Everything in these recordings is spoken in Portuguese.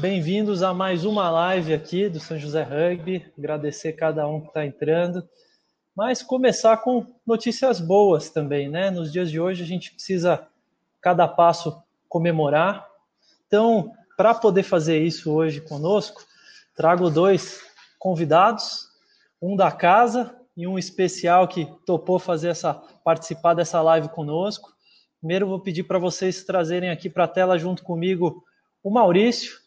Bem-vindos a mais uma live aqui do São José Rugby. Agradecer cada um que está entrando. Mas começar com notícias boas também, né? Nos dias de hoje a gente precisa, cada passo, comemorar. Então, para poder fazer isso hoje conosco, trago dois convidados, um da casa e um especial que topou fazer essa participar dessa live conosco. Primeiro vou pedir para vocês trazerem aqui para a tela junto comigo o Maurício,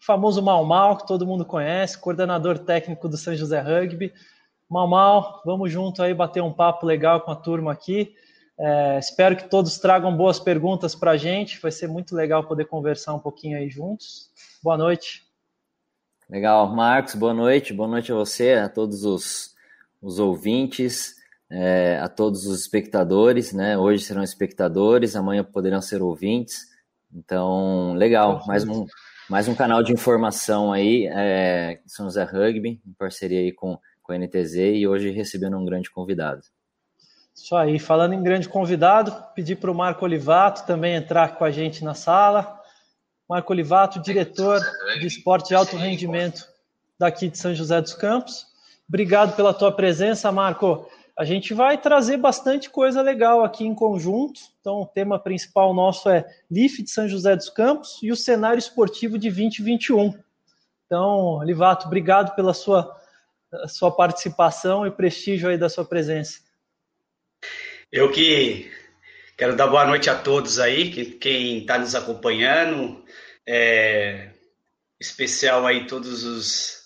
o famoso Mal Mal, que todo mundo conhece, coordenador técnico do São José Rugby. Mal Mal, vamos junto aí bater um papo legal com a turma aqui. É, espero que todos tragam boas perguntas para a gente. Vai ser muito legal poder conversar um pouquinho aí juntos. Boa noite. Legal, Marcos, boa noite. Boa noite a você, a todos os, os ouvintes, é, a todos os espectadores, né? Hoje serão espectadores, amanhã poderão ser ouvintes. Então, legal, mais um, mais um canal de informação aí, é, São José Rugby, em parceria aí com, com a NTZ, e hoje recebendo um grande convidado. Isso aí, falando em grande convidado, pedir para o Marco Olivato também entrar com a gente na sala. Marco Olivato, diretor de esporte de alto rendimento daqui de São José dos Campos. Obrigado pela tua presença, Marco. A gente vai trazer bastante coisa legal aqui em conjunto. Então, o tema principal nosso é LIF de São José dos Campos e o cenário esportivo de 2021. Então, Olivato, obrigado pela sua, sua participação e prestígio aí da sua presença. Eu que quero dar boa noite a todos aí, quem está nos acompanhando, é, especial aí todos os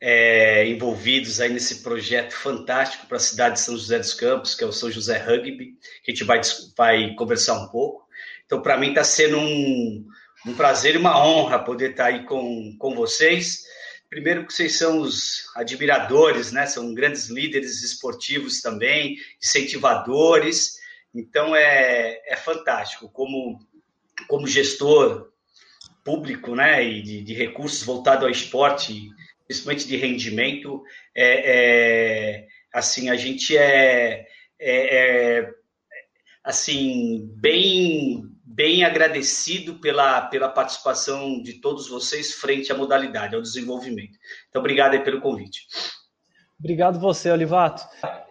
é, envolvidos aí nesse projeto fantástico para a cidade de São José dos Campos, que é o São José Rugby, que a gente vai, vai conversar um pouco. Então, para mim está sendo um, um prazer e uma honra poder estar tá aí com, com vocês. Primeiro, porque vocês são os admiradores, né? São grandes líderes esportivos também, incentivadores. Então é, é fantástico. Como, como gestor público, né? E de, de recursos voltado ao esporte, principalmente de rendimento, é, é assim a gente é, é, é assim bem bem agradecido pela, pela participação de todos vocês frente à modalidade, ao desenvolvimento. Então, obrigado pelo convite. Obrigado você, Olivato.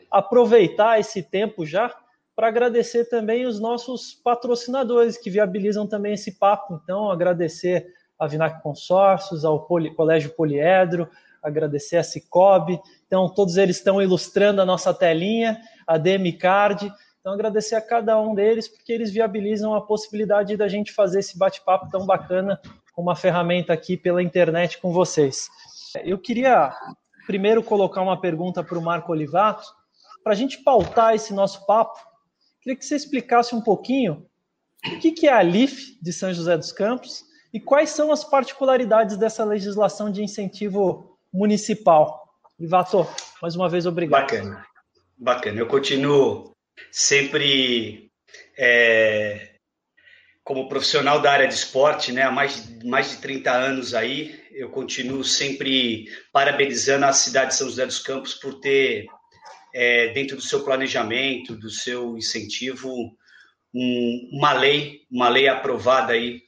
Aproveitar esse tempo já para agradecer também os nossos patrocinadores que viabilizam também esse papo. Então, agradecer a Vinac Consórcios, ao Poli, Colégio Poliedro, agradecer a Cicobi. Então, todos eles estão ilustrando a nossa telinha, a DM Card. Então, agradecer a cada um deles, porque eles viabilizam a possibilidade da gente fazer esse bate-papo tão bacana com uma ferramenta aqui pela internet com vocês. Eu queria primeiro colocar uma pergunta para o Marco Olivato, para a gente pautar esse nosso papo. Queria que você explicasse um pouquinho o que é a LIF de São José dos Campos e quais são as particularidades dessa legislação de incentivo municipal. Livato, mais uma vez, obrigado. Bacana, bacana. Eu continuo sempre é, como profissional da área de esporte, né, há mais, mais de 30 anos aí, eu continuo sempre parabenizando a cidade de São José dos Campos por ter, é, dentro do seu planejamento, do seu incentivo, um, uma lei, uma lei aprovada aí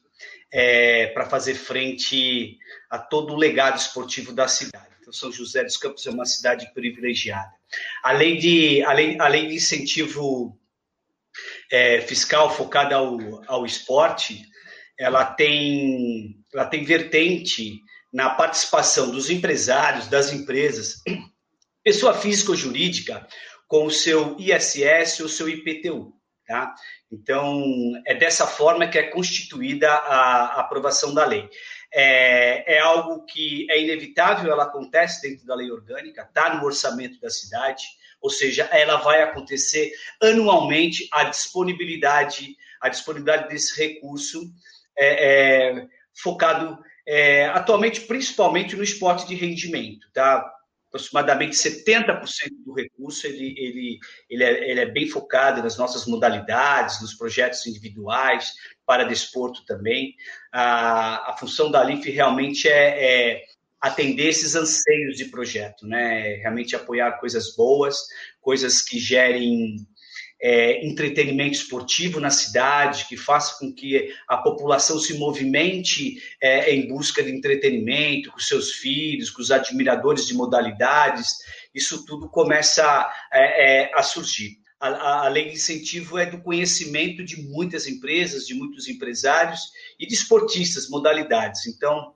é, para fazer frente a todo o legado esportivo da cidade. Então, São José dos Campos é uma cidade privilegiada. Além de, além, além de incentivo é, fiscal focado ao, ao esporte, ela tem, ela tem vertente na participação dos empresários, das empresas, pessoa física ou jurídica, com o seu ISS ou seu IPTU. Tá? Então, é dessa forma que é constituída a, aprovação da lei é, é algo que é inevitável, ela acontece dentro da lei orgânica, está no orçamento da cidade, ou seja, ela vai acontecer anualmente a disponibilidade, a disponibilidade desse recurso é, é, focado é, atualmente principalmente no esporte de rendimento, tá? Aproximadamente 70% do recurso ele, ele, ele, é, ele é bem focado nas nossas modalidades, nos projetos individuais, para desporto também. A, a função da LIF realmente é, é atender esses anseios de projeto, né? Realmente apoiar coisas boas, coisas que gerem é, entretenimento esportivo na cidade, que faça com que a população se movimente é, em busca de entretenimento com seus filhos, com os admiradores de modalidades. Isso tudo começa é, é, a surgir. A, a, lei de incentivo é do conhecimento de muitas empresas, de muitos empresários e de esportistas, modalidades. Então,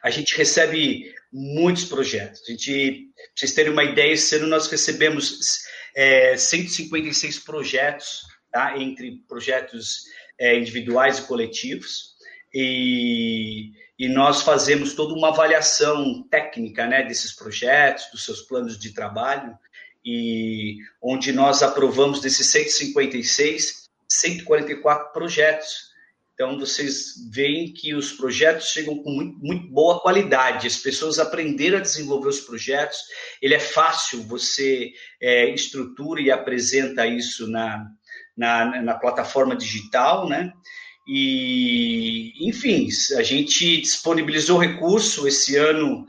a gente recebe muitos projetos. A gente, pra vocês terem uma ideia, esse ano nós recebemos é, 156 projetos, tá? entre projetos é, individuais e coletivos, e, e, nós fazemos toda uma avaliação técnica né, desses projetos, dos seus planos de trabalho, e onde nós aprovamos desses 156, 144 projetos então, vocês veem que os projetos chegam com muito, muito, boa qualidade, as pessoas aprenderam a desenvolver os projetos, ele é fácil, você é, estrutura e apresenta isso na, na, na plataforma digital, né? E, enfim, a gente disponibilizou recurso esse ano,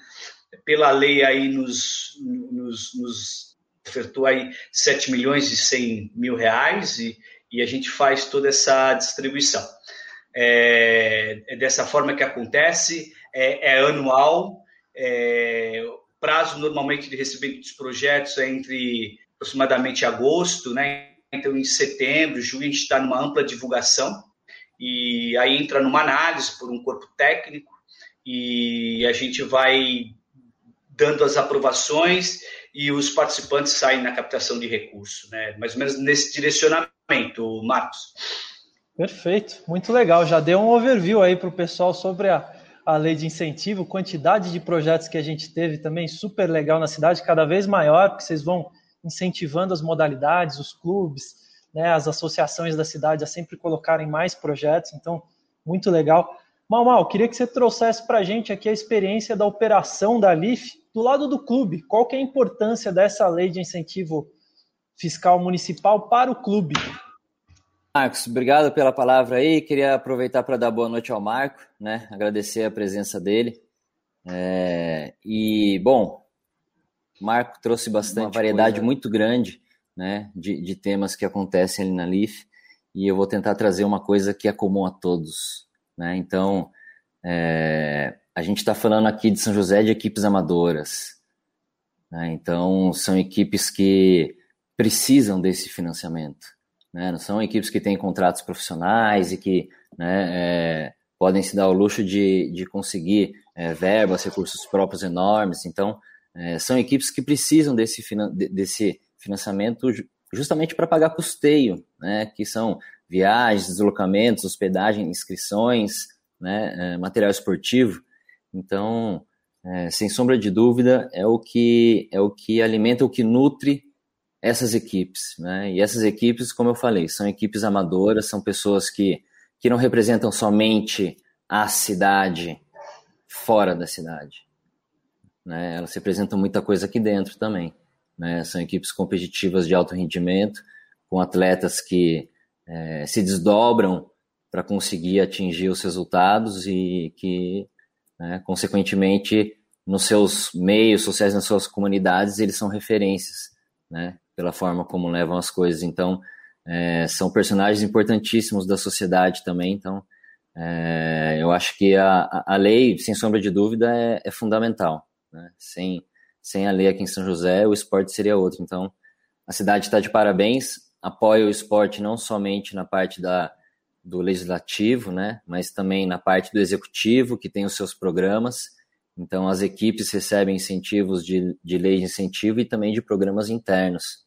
pela lei aí nos, nos, nos ofertou aí 7 milhões e 100 mil reais e, e a gente faz toda essa distribuição. É, é dessa forma que acontece, é, é anual, é, prazo normalmente de recebimento dos projetos é entre aproximadamente agosto, né? Então, em setembro, julho, a gente está numa ampla divulgação e aí entra numa análise por um corpo técnico e a gente vai dando as aprovações e os participantes saem na captação de recursos, né? Mais ou menos nesse direcionamento, Marcos. Perfeito, muito legal. Já deu um overview aí para o pessoal sobre a, a lei de incentivo, quantidade de projetos que a gente teve também super legal na cidade, cada vez maior, porque vocês vão incentivando as modalidades, os clubes, né, as associações da cidade a sempre colocarem mais projetos, então, muito legal. Mal, Mal, queria que você trouxesse para a gente aqui a experiência da operação da LIF do lado do clube. Qual que é a importância dessa lei de incentivo fiscal municipal para o clube? Marcos, obrigado pela palavra aí. Queria aproveitar para dar boa noite ao Marco, né? Agradecer a presença dele. É, e, bom, Marco trouxe bastante Uma variedade coisa. muito grande né, de, de, temas que acontecem ali na LIF e eu vou tentar trazer uma coisa que é comum a todos. Né? Então, é, a gente está falando aqui de São José de equipes amadoras. Né? Então, são equipes que precisam desse financiamento. Né? Não são equipes que têm contratos profissionais e que né, é, podem se dar o luxo de, de conseguir é, verbas, recursos próprios enormes. Então, é, são equipes que precisam desse, desse financiamento justamente para pagar custeio, né, que são viagens, deslocamentos, hospedagem, inscrições, né, é, material esportivo. Então, é, sem sombra de dúvida, é o que é o que alimenta, o que nutre essas equipes. Né? E essas equipes, como eu falei, são equipes amadoras, são pessoas que, que não representam somente a cidade fora da cidade. Né? Elas representam muita coisa aqui dentro também. Né? São equipes competitivas de alto rendimento, com atletas que é, se desdobram para conseguir atingir os resultados e que, né, consequentemente, nos seus meios sociais, nas suas comunidades, eles são referências, né? Pela forma como levam as coisas. Então, é, são personagens importantíssimos da sociedade também. Então, é, eu acho que a, a lei, sem sombra de dúvida, é, é fundamental. Né? Sem, sem a lei aqui em São José, o esporte seria outro. Então, a cidade está de parabéns, apoia o esporte não somente na parte da, do legislativo, né, mas também na parte do executivo, que tem os seus programas. Então, as equipes recebem incentivos de, de lei de incentivo e também de programas internos.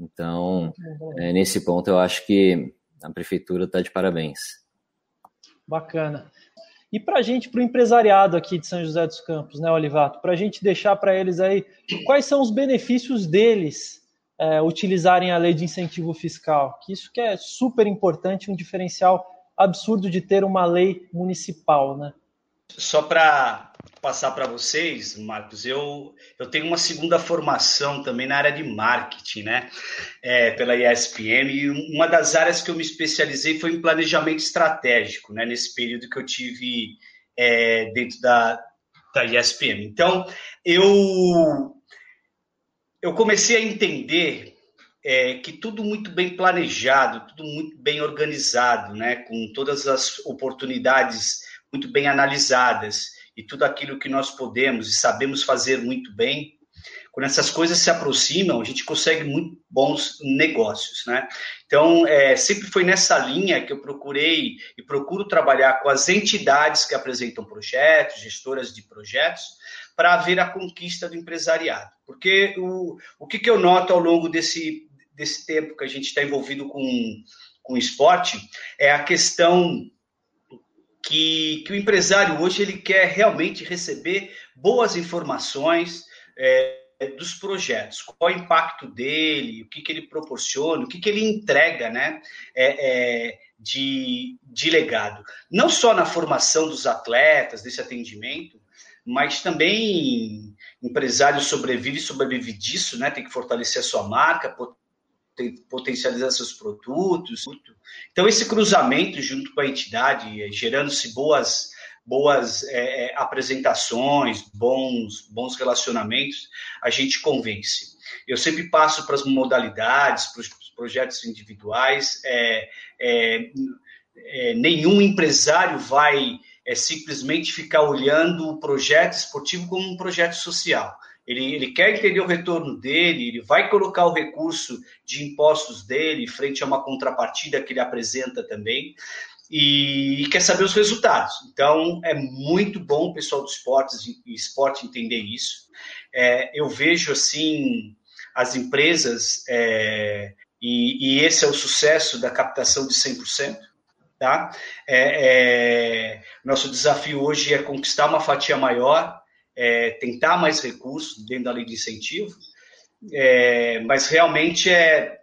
Então, é, nesse ponto, eu acho que a prefeitura está de parabéns. Bacana. E para a gente, para o empresariado aqui de São José dos Campos, né, Olivato, para a gente deixar para eles aí quais são os benefícios deles é, utilizarem a lei de incentivo fiscal, que isso que é super importante, um diferencial absurdo de ter uma lei municipal, né? Só para passar para vocês, Marcos, eu, eu tenho uma segunda formação também na área de marketing, né? É, pela ESPM, e uma das áreas que eu me especializei foi em planejamento estratégico, né? Nesse período que eu tive é, dentro da, da ESPM. Então, eu, eu comecei a entender é, que tudo muito bem planejado, tudo muito bem organizado, né? Com todas as oportunidades muito bem analisadas e tudo aquilo que nós podemos e sabemos fazer muito bem, quando essas coisas se aproximam, a gente consegue muito bons negócios, né? Então, é, sempre foi nessa linha que eu procurei e procuro trabalhar com as entidades que apresentam projetos, gestoras de projetos, para ver a conquista do empresariado. Porque o, o que, que eu noto ao longo desse, desse tempo que a gente está envolvido com, com esporte é a questão que, que o empresário hoje ele quer realmente receber boas informações, é, dos projetos, qual é o impacto dele, o que, que ele proporciona, o que, que ele entrega né, é, é, de, de legado. Não só na formação dos atletas, desse atendimento, mas também empresário sobrevive e sobrevive disso, né? Tem que fortalecer a sua marca, potencializar seus produtos. Então, esse cruzamento junto com a entidade, gerando-se boas boas é, apresentações, bons, bons relacionamentos, a gente convence. Eu sempre passo para as modalidades, para os projetos individuais. É, é, nenhum empresário vai simplesmente ficar olhando o projeto esportivo como um projeto social. Ele, ele, quer entender o retorno dele, ele vai colocar o recurso de impostos dele frente a uma contrapartida que ele apresenta também e quer saber os resultados. Então, é muito bom o pessoal do esportes esporte entender isso. É, eu vejo, assim, as empresas, é, e, e, esse é o sucesso da captação de 100%, tá? É, é, nosso desafio hoje é conquistar uma fatia maior, é, tentar mais recursos dentro da lei de incentivo, é, mas realmente é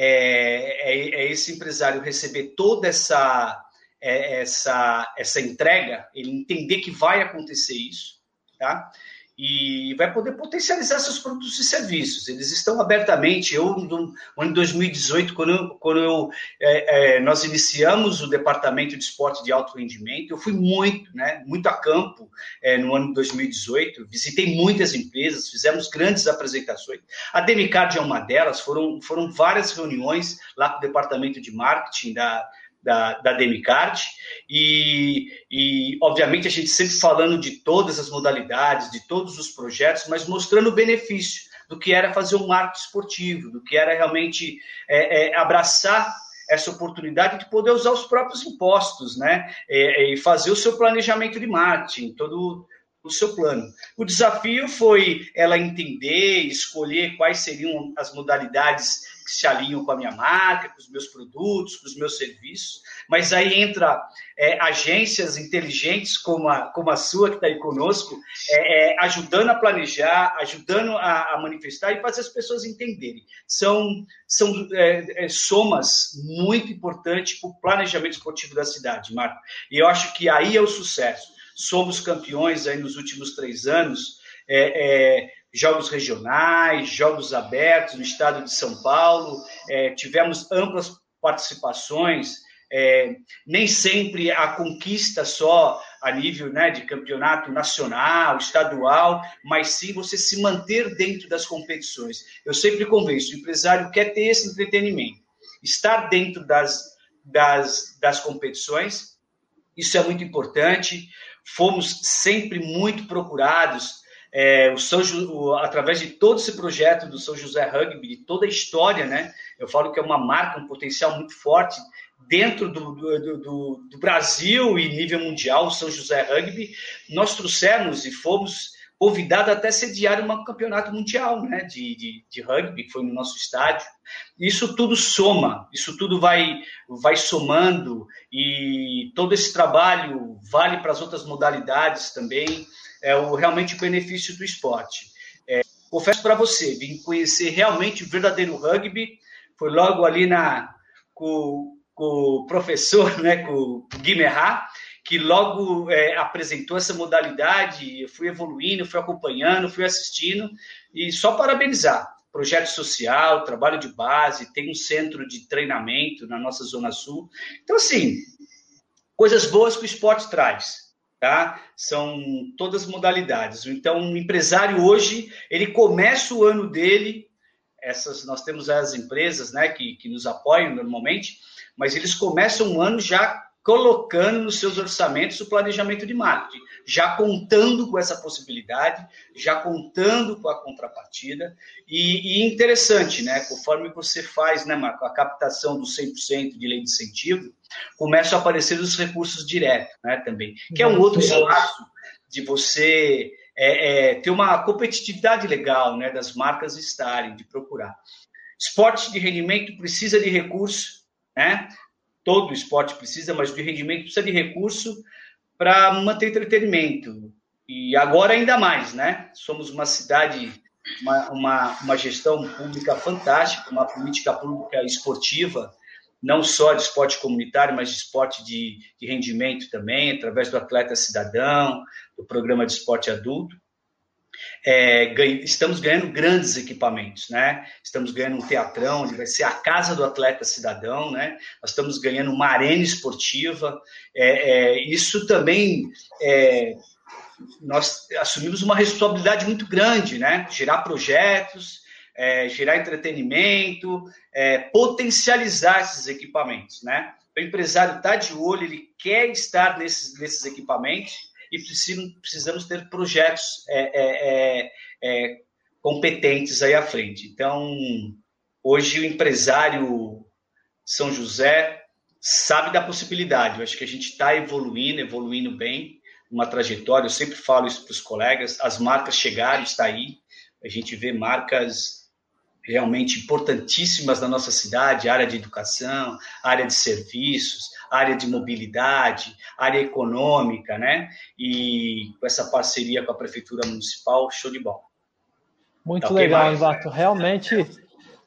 é, é, é esse empresário receber toda essa, é, essa, essa entrega, ele entender que vai acontecer isso, tá? E vai poder potencializar seus produtos e serviços. Eles estão abertamente. Eu, no ano de 2018, quando, eu, quando eu, é, é, nós iniciamos o departamento de esporte de alto rendimento, eu fui muito, né, muito a campo é, no ano de 2018. Visitei muitas empresas, fizemos grandes apresentações. A Demicard é uma delas. Foram, foram várias reuniões lá com o departamento de marketing da da, da Demicard, e, e, obviamente, a gente sempre falando de todas as modalidades, de todos os projetos, mas mostrando o benefício do que era fazer um marketing esportivo, do que era realmente é, é, abraçar essa oportunidade de poder usar os próprios impostos, né, é, e fazer o seu planejamento de marketing, todo o seu plano. O desafio foi ela entender, escolher quais seriam as modalidades que se alinham com a minha marca, com os meus produtos, com os meus serviços. Mas aí entra é, agências inteligentes como a, como a sua, que está aí conosco, é, é, ajudando a planejar, ajudando a, a, manifestar e fazer as pessoas entenderem. São, são é, é, somas muito importantes para o planejamento esportivo da cidade, Marco. E eu acho que aí é o sucesso. Somos campeões aí nos últimos três anos. É, é, jogos regionais, jogos abertos no estado de São Paulo, é, tivemos amplas participações, é, nem sempre a conquista só a nível né, de campeonato nacional, estadual, mas sim você se manter dentro das competições. Eu sempre convenço, o empresário quer ter esse entretenimento, estar dentro das, das, das competições, isso é muito importante. Fomos sempre muito procurados é, o São, o, através de todo esse projeto do São José Rugby, de toda a história, né? Eu falo que é uma marca, um potencial muito forte dentro do, do, do, do Brasil e nível mundial, o São José Rugby. Nós trouxemos e fomos convidados até sediar um campeonato mundial né, de, de, de, rugby, que foi no nosso estádio. Isso tudo soma, isso tudo vai, vai somando e todo esse trabalho vale para as outras modalidades também é o, realmente o benefício do esporte. É, confesso para você, vim conhecer realmente o verdadeiro rugby, foi logo ali na, com, com o professor, né, com o Guimerá, que logo é, apresentou essa modalidade, eu fui evoluindo, fui acompanhando, fui assistindo, e só parabenizar. Projeto social, trabalho de base, tem um centro de treinamento na nossa Zona Sul. Então, assim, coisas boas que o esporte traz tá? São todas modalidades. Então, um empresário hoje, ele começa o ano dele essas nós temos as empresas né, que, que nos apoiam normalmente, mas eles começam um ano já colocando nos seus orçamentos o planejamento de marketing, já contando com essa possibilidade, já contando com a contrapartida. E, e interessante, né? Conforme você faz, né, Marco, a captação do 100% de lei de incentivo, começam a aparecer os recursos diretos, né, também, que é um outro espaço de você é, é, ter uma competitividade legal, né, das marcas estarem, de procurar. Esporte de rendimento precisa de recurso, né? Todo esporte precisa, mas de rendimento precisa de recurso para manter entretenimento. E agora ainda mais, né? Somos uma cidade, uma, uma, uma gestão pública fantástica, uma política pública esportiva, não só de esporte comunitário, mas de esporte de, de rendimento também, através do Atleta Cidadão, do programa de esporte adulto é, ganha, estamos ganhando grandes equipamentos, né? Estamos ganhando um teatrão, onde vai ser a casa do atleta cidadão, né? Nós estamos ganhando uma arena esportiva. É, é, isso também é, nós assumimos uma responsabilidade muito grande, né? Gerar projetos, é, gerar entretenimento, é, potencializar esses equipamentos, né? O empresário está de olho, ele quer estar nesses, nesses equipamentos e precisam, precisamos ter projetos é, é, é, é, competentes aí à frente. Então, hoje o empresário São José sabe da possibilidade. Eu acho que a gente está evoluindo, evoluindo bem, uma trajetória. Eu sempre falo isso para os colegas. As marcas chegaram, está aí. A gente vê marcas realmente importantíssimas na nossa cidade, área de educação, área de serviços, área de mobilidade, área econômica, né? E com essa parceria com a Prefeitura Municipal, show de bola. Muito tá legal, Ivato. Realmente,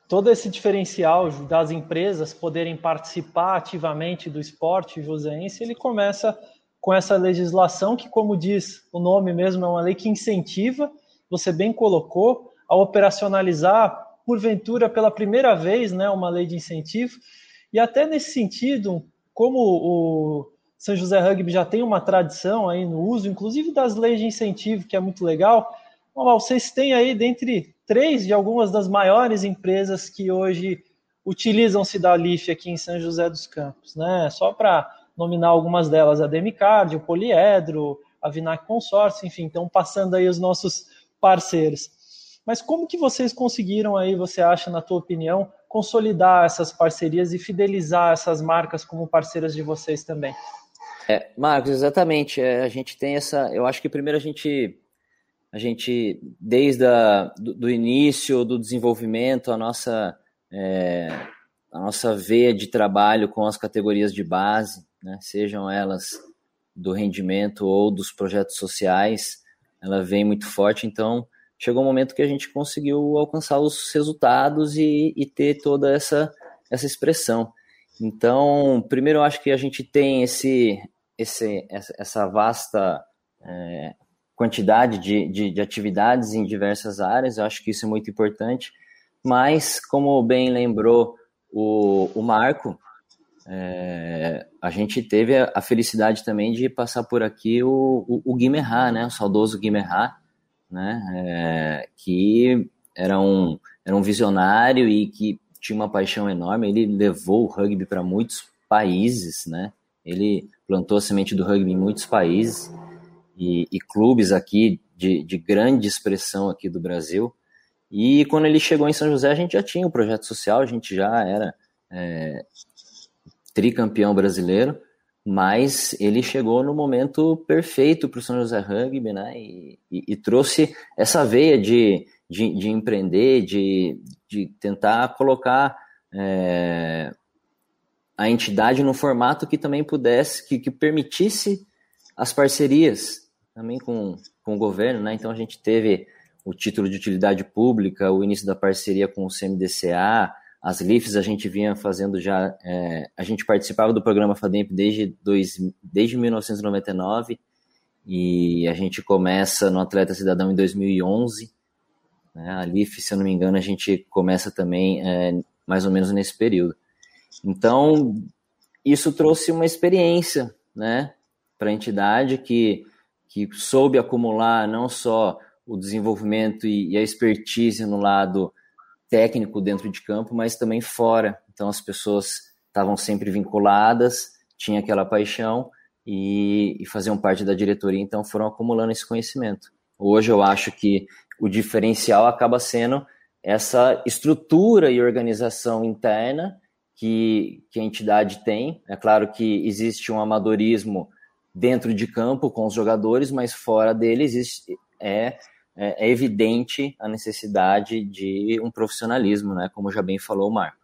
todo esse diferencial das empresas poderem participar ativamente do esporte joseense, ele começa com essa legislação que, como diz o nome mesmo, é uma lei que incentiva, você bem colocou, a operacionalizar porventura pela primeira vez, né, uma lei de incentivo. E até nesse sentido, como o São José Rugby já tem uma tradição aí no uso, inclusive das leis de incentivo, que é muito legal, vocês têm aí dentre três de algumas das maiores empresas que hoje utilizam-se da LIF aqui em São José dos Campos, né? Só para nominar algumas delas, a Demicard, o Poliedro, a Vinac Consórcio, enfim, estão passando aí os nossos parceiros. Mas como que vocês conseguiram aí, você acha, na tua opinião, consolidar essas parcerias e fidelizar essas marcas como parceiras de vocês também? É, Marcos, exatamente. É, a gente tem essa. Eu acho que primeiro a gente, a gente desde a, do, do início do desenvolvimento, a nossa é, a nossa veia de trabalho com as categorias de base, né, sejam elas do rendimento ou dos projetos sociais, ela vem muito forte. Então, chegou um momento que a gente conseguiu alcançar os resultados e, e ter toda essa, essa expressão. Então, primeiro eu acho que a gente tem esse, esse, essa vasta é, quantidade de, de, de, atividades em diversas áreas, eu acho que isso é muito importante, mas, como bem lembrou o, o Marco, é, a gente teve a, felicidade também de passar por aqui o, o, o Guimerá, né, o saudoso Guimerá, né? É, que era um, era um visionário e que tinha uma paixão enorme. Ele levou o rugby para muitos países, né? Ele plantou a semente do rugby em muitos países e, e clubes aqui de, de, grande expressão aqui do Brasil. E quando ele chegou em São José, a gente já tinha o um projeto social, a gente já era é, tricampeão brasileiro mas ele chegou no momento perfeito para o São José Rugby, né? E, e, e trouxe essa veia de, de, de empreender, de, de tentar colocar é, a entidade no formato que também pudesse, que, que permitisse as parcerias também com, com o governo, né? Então a gente teve o título de utilidade pública, o início da parceria com o CMDCA, as LIFs a gente vinha fazendo já, é, a gente participava do programa FADEMP desde, dois, desde 1999 e a gente começa no Atleta Cidadão em 2011. Né? A LIF, se eu não me engano, a gente começa também é, mais ou menos nesse período. Então, isso trouxe uma experiência né, para a entidade que, que soube acumular não só o desenvolvimento e, e a expertise no lado técnico dentro de campo, mas também fora. Então as pessoas estavam sempre vinculadas, tinha aquela paixão e, e faziam parte da diretoria, então foram acumulando esse conhecimento. Hoje eu acho que o diferencial acaba sendo essa estrutura e organização interna que, que a entidade tem. É claro que existe um amadorismo dentro de campo com os jogadores, mas fora dele existe, é é, é evidente a necessidade de um profissionalismo, né? Como já bem falou o Marco.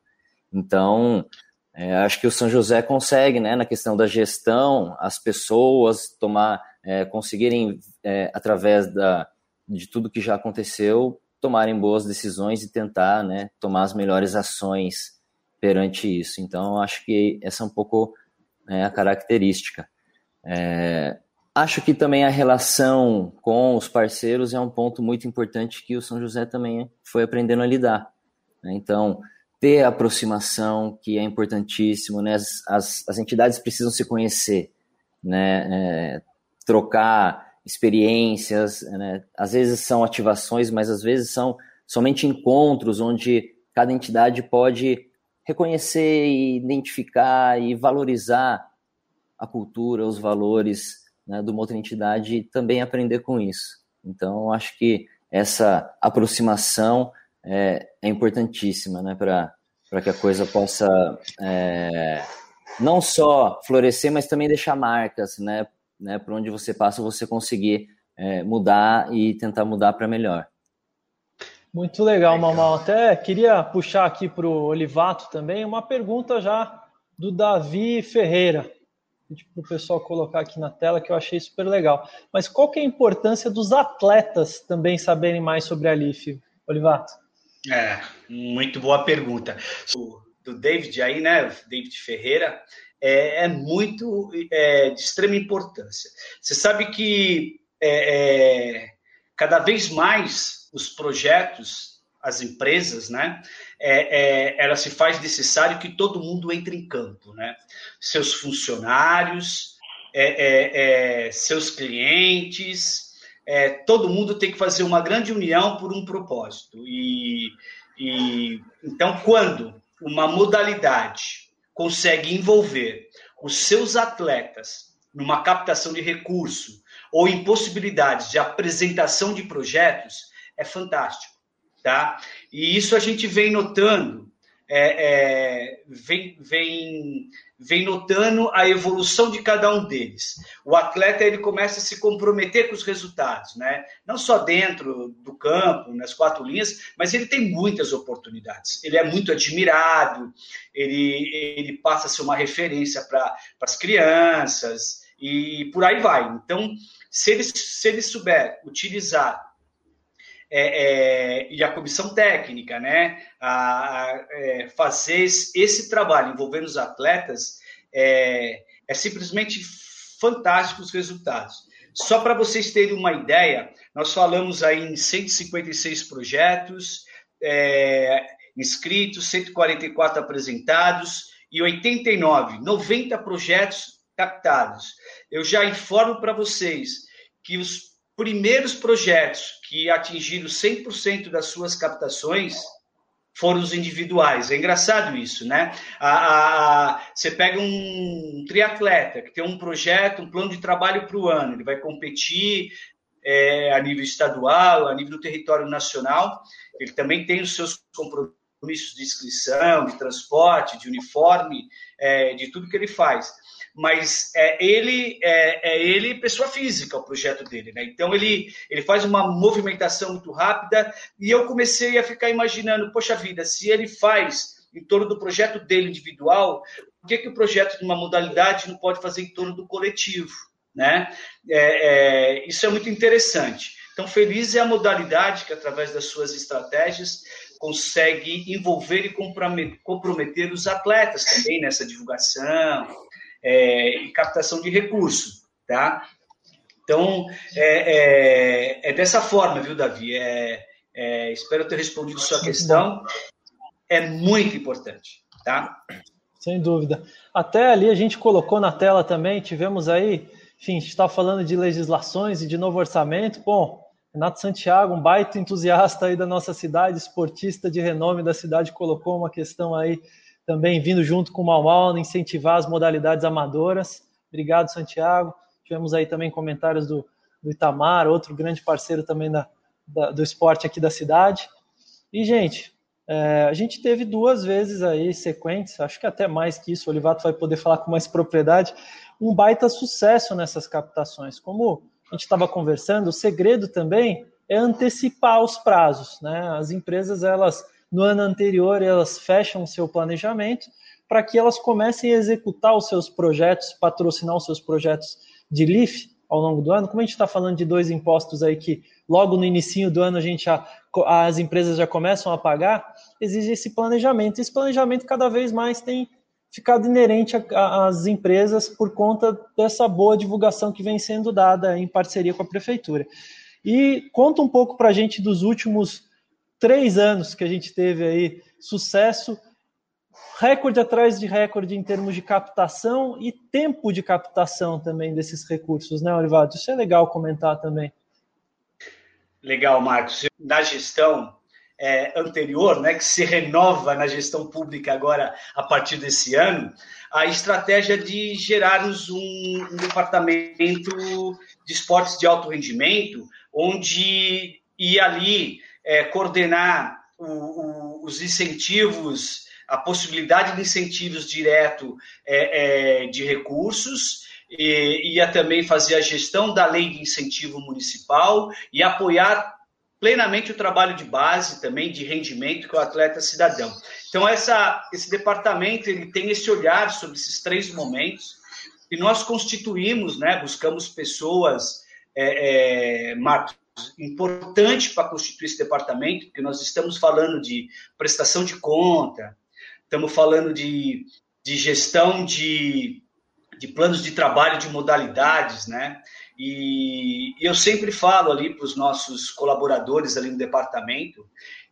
Então, é, acho que o São José consegue, né? Na questão da gestão, as pessoas tomar, é, conseguirem é, através da, de tudo que já aconteceu, tomarem boas decisões e tentar, né? Tomar as melhores ações perante isso. Então, acho que essa é um pouco né, a característica. É, Acho que também a relação com os parceiros é um ponto muito importante que o São José também foi aprendendo a lidar. Né? Então, ter a aproximação, que é importantíssimo, né? as, as, as entidades precisam se conhecer, né? É, trocar experiências, né? às vezes são ativações, mas às vezes são somente encontros onde cada entidade pode reconhecer, identificar e valorizar a cultura, os valores né, de uma outra entidade e também aprender com isso. Então, acho que essa aproximação é, é importantíssima né, para que a coisa possa é, não só florescer, mas também deixar marcas, né, né, por onde você passa, você conseguir é, mudar e tentar mudar para melhor. Muito legal, Mamal. Até queria puxar aqui para o Olivato também uma pergunta já do Davi Ferreira para o pessoal colocar aqui na tela, que eu achei super legal. Mas qual que é a importância dos atletas também saberem mais sobre a LIF, Olivato? É, muito boa pergunta. Do David aí, né, David Ferreira, é, é muito é, de extrema importância. Você sabe que é, é cada vez mais os projetos, as empresas, né, é, é, ela se faz necessário que todo mundo entre em campo, né? Seus funcionários, é, é, é seus clientes, é, todo mundo tem que fazer uma grande união por um propósito. E, e então, quando uma modalidade consegue envolver os seus atletas numa captação de recurso ou em possibilidades de apresentação de projetos, é fantástico tá? E isso a gente vem notando, é, é, vem, vem, vem notando a evolução de cada um deles. O atleta ele começa a se comprometer com os resultados, né? Não só dentro do campo, nas quatro linhas, mas ele tem muitas oportunidades. Ele é muito admirado, ele, ele passa a ser uma referência para as crianças e por aí vai. Então, se ele, se ele souber utilizar é, é, e a comissão técnica, né, a, a é, fazer esse trabalho envolvendo os atletas, é, é simplesmente fantástico os resultados. Só para vocês terem uma ideia, nós falamos aí em 156 projetos é, inscritos, 144 apresentados e 89, 90 projetos captados. Eu já informo para vocês que os primeiros projetos que atingiram 100% das suas captações foram os individuais. É engraçado isso, né? A, a, você pega um triatleta que tem um projeto, um plano de trabalho para o ano, ele vai competir é, a nível estadual, a nível do território nacional, ele também tem os seus compromissos de inscrição, de transporte, de uniforme, é, de tudo que ele faz mas é, ele é, é, ele pessoa física o projeto dele, né? Então ele ele faz uma movimentação muito rápida e eu comecei a ficar imaginando, poxa vida, se ele faz em torno do projeto dele individual, por que que o projeto de uma modalidade não pode fazer em torno do coletivo, né? É, é isso é muito interessante. Então feliz é a modalidade que através das suas estratégias consegue envolver e comprometer os atletas também nessa divulgação, é, e captação de recursos, tá? Então, é, é, é dessa forma, viu, Davi? É, é, espero ter respondido sua questão. É muito importante, tá? Sem dúvida. Até ali a gente colocou na tela também, tivemos aí, enfim, a gente está falando de legislações e de novo orçamento. Bom, Renato Santiago, um baita entusiasta aí da nossa cidade, esportista de renome da cidade, colocou uma questão aí também vindo junto com o Mal Mal, incentivar as modalidades amadoras. Obrigado, Santiago. Tivemos aí também comentários do, do Itamar, outro grande parceiro também da, da, do esporte aqui da cidade. E, gente, é, a gente teve duas vezes aí sequentes, acho que até mais que isso, o Olivato vai poder falar com mais propriedade, um baita sucesso nessas captações. Como a gente estava conversando, o segredo também é antecipar os prazos. Né? As empresas, elas no ano anterior, elas fecham o seu planejamento para que elas comecem a executar os seus projetos, patrocinar os seus projetos de LIF ao longo do ano. Como a gente está falando de dois impostos aí que logo no início do ano a gente já, as empresas já começam a pagar, exige esse planejamento. Esse planejamento cada vez mais tem ficado inerente às empresas por conta dessa boa divulgação que vem sendo dada em parceria com a prefeitura. E conta um pouco para a gente dos últimos três anos que a gente teve aí sucesso, recorde atrás de recorde em termos de captação e tempo de captação também desses recursos, né, Olivato? Isso é legal comentar também. Legal, Marcos. Na gestão, é, anterior, né, que se renova na gestão pública agora a partir desse ano, a estratégia de gerarmos um, um departamento de esportes de alto rendimento, onde e ali é, coordenar o, o, os incentivos, a possibilidade de incentivos direto é, é, de recursos, e ia também fazer a gestão da lei de incentivo municipal e apoiar plenamente o trabalho de base também, de rendimento que o atleta cidadão. Então, essa, esse departamento ele tem esse olhar sobre esses três momentos e nós constituímos, né, buscamos pessoas, é, é, importante para constituir esse departamento, porque nós estamos falando de prestação de conta, estamos falando de, de gestão de, de planos de trabalho de modalidades, né? E eu sempre falo ali para os nossos colaboradores ali no departamento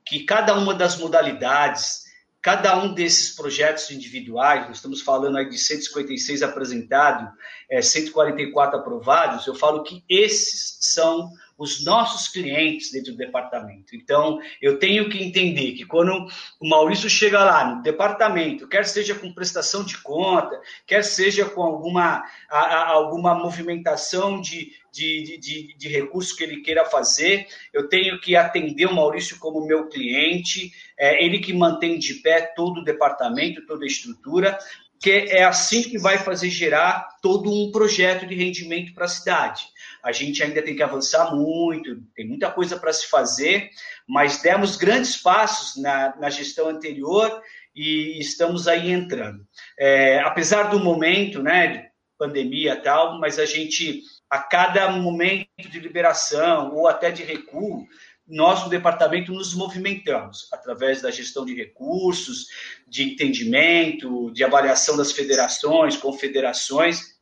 que cada uma das modalidades, cada um desses projetos individuais, nós estamos falando aí de 156 apresentados, é, 144 aprovados, eu falo que esses são os nossos clientes dentro do departamento. Então, eu tenho que entender que quando o Maurício chega lá no departamento, quer seja com prestação de conta, quer seja com alguma, a, a, alguma movimentação de, de, de, de recursos que ele queira fazer, eu tenho que atender o Maurício como meu cliente, é ele que mantém de pé todo o departamento, toda a estrutura, que é assim que vai fazer gerar todo um projeto de rendimento para a cidade. A gente ainda tem que avançar muito, tem muita coisa para se fazer, mas demos grandes passos na, na gestão anterior e estamos aí entrando. É, apesar do momento, né, de pandemia e tal, mas a gente, a cada momento de liberação ou até de recuo, nós no departamento nos movimentamos através da gestão de recursos, de entendimento, de avaliação das federações, confederações,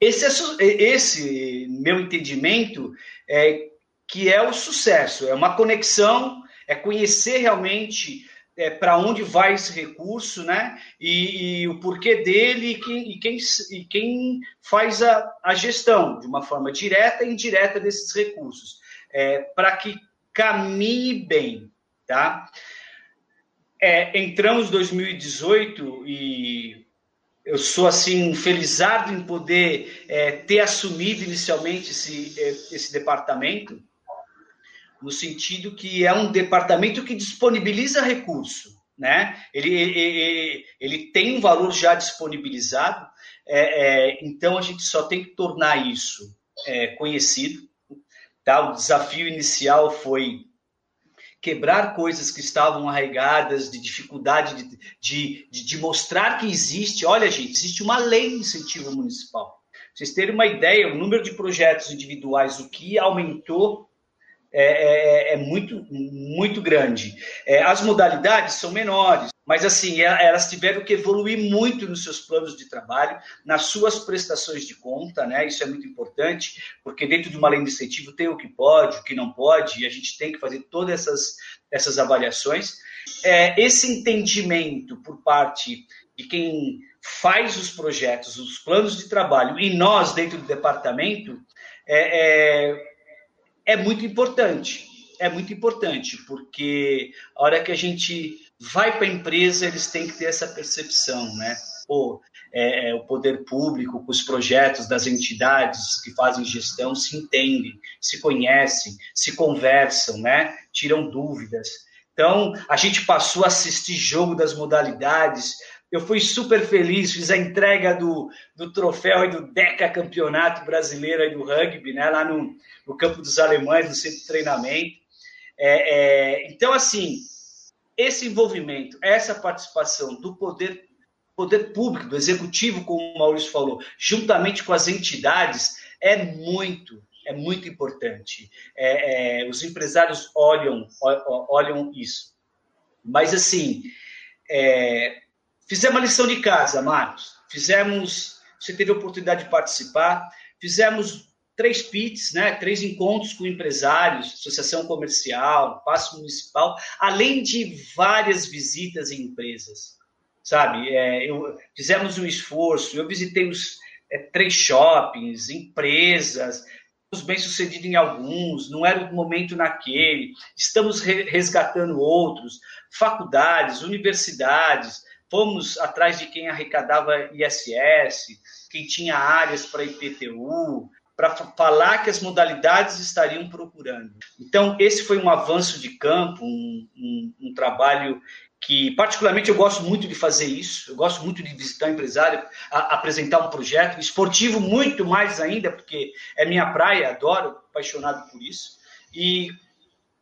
esse, é, esse meu entendimento é que é o sucesso, é uma conexão, é conhecer realmente é, para onde vai esse recurso, né? E, e o porquê dele e quem, e quem, e quem faz a, a, gestão de uma forma direta e indireta desses recursos, é, para que caminhe bem, tá? É, entramos 2018 e eu sou assim felizardo em poder é, ter assumido inicialmente esse, é, esse departamento, no sentido que é um departamento que disponibiliza recurso, né? Ele, ele, ele tem um valor já disponibilizado, é, é, então a gente só tem que tornar isso é, conhecido. Tá? O desafio inicial foi quebrar coisas que estavam arraigadas, de dificuldade de, de, de, de mostrar que existe. Olha, gente, existe uma lei de incentivo municipal. vocês terem uma ideia, o número de projetos individuais, o que aumentou é, é, é muito, muito grande. É, as modalidades são menores, mas assim, é, elas tiveram que evoluir muito nos seus planos de trabalho, nas suas prestações de conta, né? Isso é muito importante, porque dentro de uma lei de incentivo tem o que pode, o que não pode, e a gente tem que fazer todas essas, essas avaliações. É, esse entendimento por parte de quem faz os projetos, os planos de trabalho, e nós dentro do departamento, é, é é muito importante. É muito importante, porque a hora que a gente vai para a empresa, eles têm que ter essa percepção, né? Pô, é, é, o poder público, os projetos das entidades que fazem gestão, se entendem, se conhecem, se conversam, né? Tiram dúvidas. Então, a gente passou a assistir jogo das modalidades. Eu fui super feliz, fiz a entrega do, do troféu e do Deca Campeonato Brasileiro aí do rugby, né? Lá no, no Campo dos Alemães, no centro de treinamento. É, é, então, assim, esse envolvimento, essa participação do poder poder público, do executivo, como o Maurício falou, juntamente com as entidades, é muito, é muito importante. É, é, os empresários olham, olham isso. Mas, assim, é, fizemos a lição de casa, Marcos. Fizemos, você teve a oportunidade de participar, fizemos três PITs, né, três encontros com empresários, associação comercial, passo municipal, além de várias visitas em empresas sabe? É, eu, fizemos um esforço, eu visitei os é, três shoppings, empresas, bem sucedido em alguns, não era o momento naquele, estamos re resgatando outros, faculdades, universidades, fomos atrás de quem arrecadava ISS, quem tinha áreas para IPTU, para falar que as modalidades estariam procurando. Então, esse foi um avanço de campo, um, um, um trabalho que particularmente eu gosto muito de fazer isso, eu gosto muito de visitar um empresário, a, apresentar um projeto, esportivo muito mais ainda, porque é minha praia, adoro, apaixonado por isso, e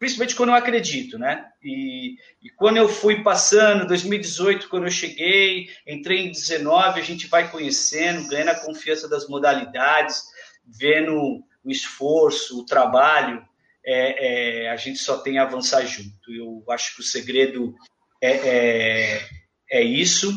principalmente quando eu acredito, né? E, e quando eu fui passando, 2018, quando eu cheguei, entrei em 19, a gente vai conhecendo, ganhando a confiança das modalidades, vendo o esforço, o trabalho, é, é, a gente só tem a avançar junto. Eu acho que o segredo é, é, é isso.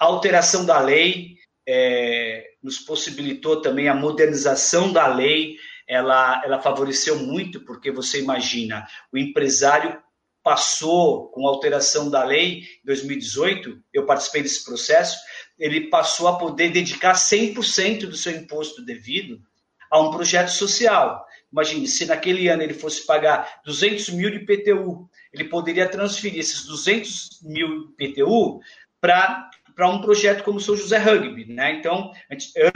A alteração da lei é, nos possibilitou também a modernização da lei, ela, ela favoreceu muito, porque você imagina, o empresário passou, com a alteração da lei em 2018, eu participei desse processo, ele passou a poder dedicar 100% do seu imposto devido a um projeto social. Imagine, se naquele ano ele fosse pagar 200 mil de PTU, ele poderia transferir esses 200 mil PTU para para um projeto como o São José Rugby, né? Então,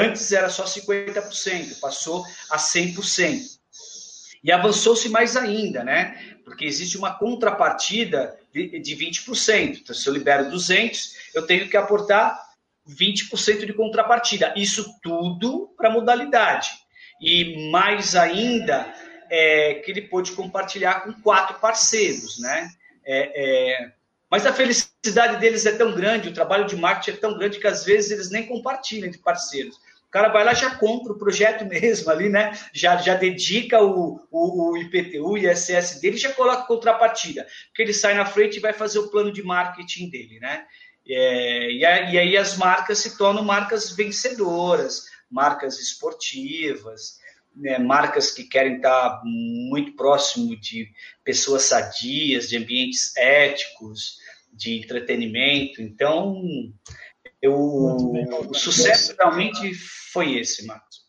antes era só 50%, passou a 100%. E avançou-se mais ainda, né? Porque existe uma contrapartida de, de 20%. Então, se eu libero 200, eu tenho que aportar 20% de contrapartida. Isso tudo para modalidade e mais ainda é, que ele pôde compartilhar com quatro parceiros, né? É, é, mas a felicidade deles é tão grande, o trabalho de marketing é tão grande que às vezes eles nem compartilham entre parceiros. O cara vai lá já compra o projeto mesmo ali, né? Já, já dedica o, o, o IPTU e ISS dele já coloca contrapartida. Porque ele sai na frente e vai fazer o plano de marketing dele, né? É, e, aí as marcas se tornam marcas vencedoras, marcas esportivas, né, marcas que querem estar muito próximo de pessoas sadias, de ambientes éticos, de entretenimento. Então, eu, o sucesso realmente foi esse, Marcos.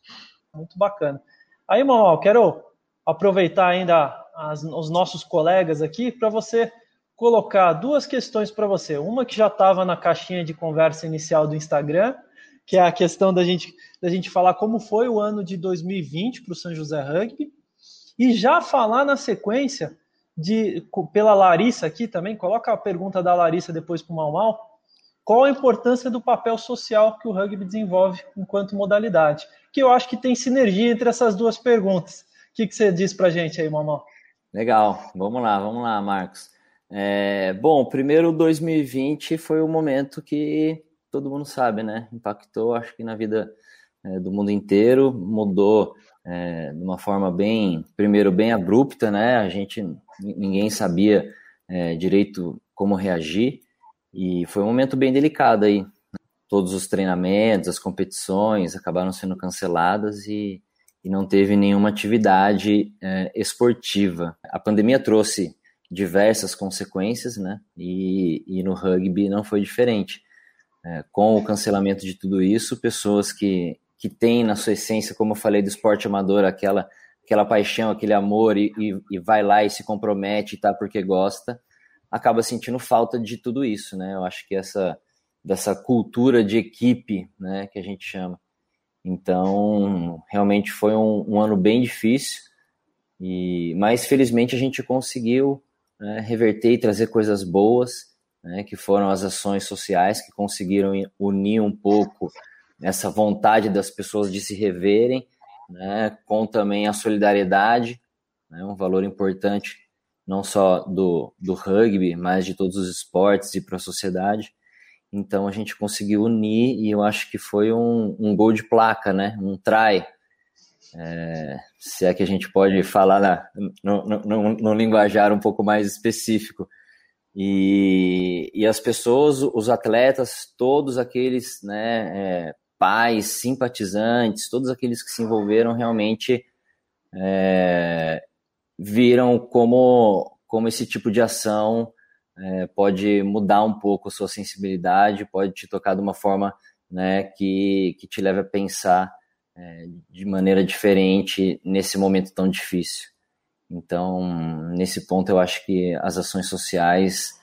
Muito bacana. Aí, Manuel, quero aproveitar ainda as, os nossos colegas aqui para você colocar duas questões para você. Uma que já estava na caixinha de conversa inicial do Instagram, que é a questão da gente, da gente falar como foi o ano de 2020 para o São José Rugby, e já falar na sequência de pela Larissa aqui também, coloca a pergunta da Larissa depois para o Mal Mal, qual a importância do papel social que o rugby desenvolve enquanto modalidade? Que eu acho que tem sinergia entre essas duas perguntas. O que, que você diz para gente aí, Mal? Legal, vamos lá, vamos lá, Marcos. É, bom, primeiro 2020 foi o momento que todo mundo sabe, né? Impactou, acho que na vida é, do mundo inteiro, mudou é, de uma forma bem, primeiro, bem abrupta, né? A gente, ninguém sabia é, direito como reagir e foi um momento bem delicado aí. Todos os treinamentos, as competições acabaram sendo canceladas e, e não teve nenhuma atividade esportiva. A pandemia trouxe diversas consequências, né? E, e no rugby não foi diferente é, com o cancelamento de tudo isso, pessoas que, que têm na sua essência, como eu falei do esporte amador, aquela, aquela paixão, aquele amor e, e, e vai lá e se compromete, tá porque gosta, acaba sentindo falta de tudo isso, né? Eu acho que essa dessa cultura de equipe, né, que a gente chama. Então, realmente foi um, um ano bem difícil, e mas felizmente a gente conseguiu né, reverter e trazer coisas boas, né, que foram as ações sociais que conseguiram unir um pouco essa vontade das pessoas de se reverem, né, com também a solidariedade, né, um valor importante não só do, do rugby, mas de todos os esportes e para a sociedade. Então a gente conseguiu unir e eu acho que foi um, um gol de placa, né? Um try. É, se é que a gente pode falar na, no, linguajar um pouco mais específico. E, e as pessoas, os atletas, todos aqueles né, é, pais, simpatizantes, todos aqueles que se envolveram realmente é, viram como, como esse tipo de ação é, pode mudar um pouco a sua sensibilidade, pode te tocar de uma forma né, que, que te leve a pensar é, de maneira diferente nesse momento tão difícil. Então, nesse ponto, eu acho que as ações sociais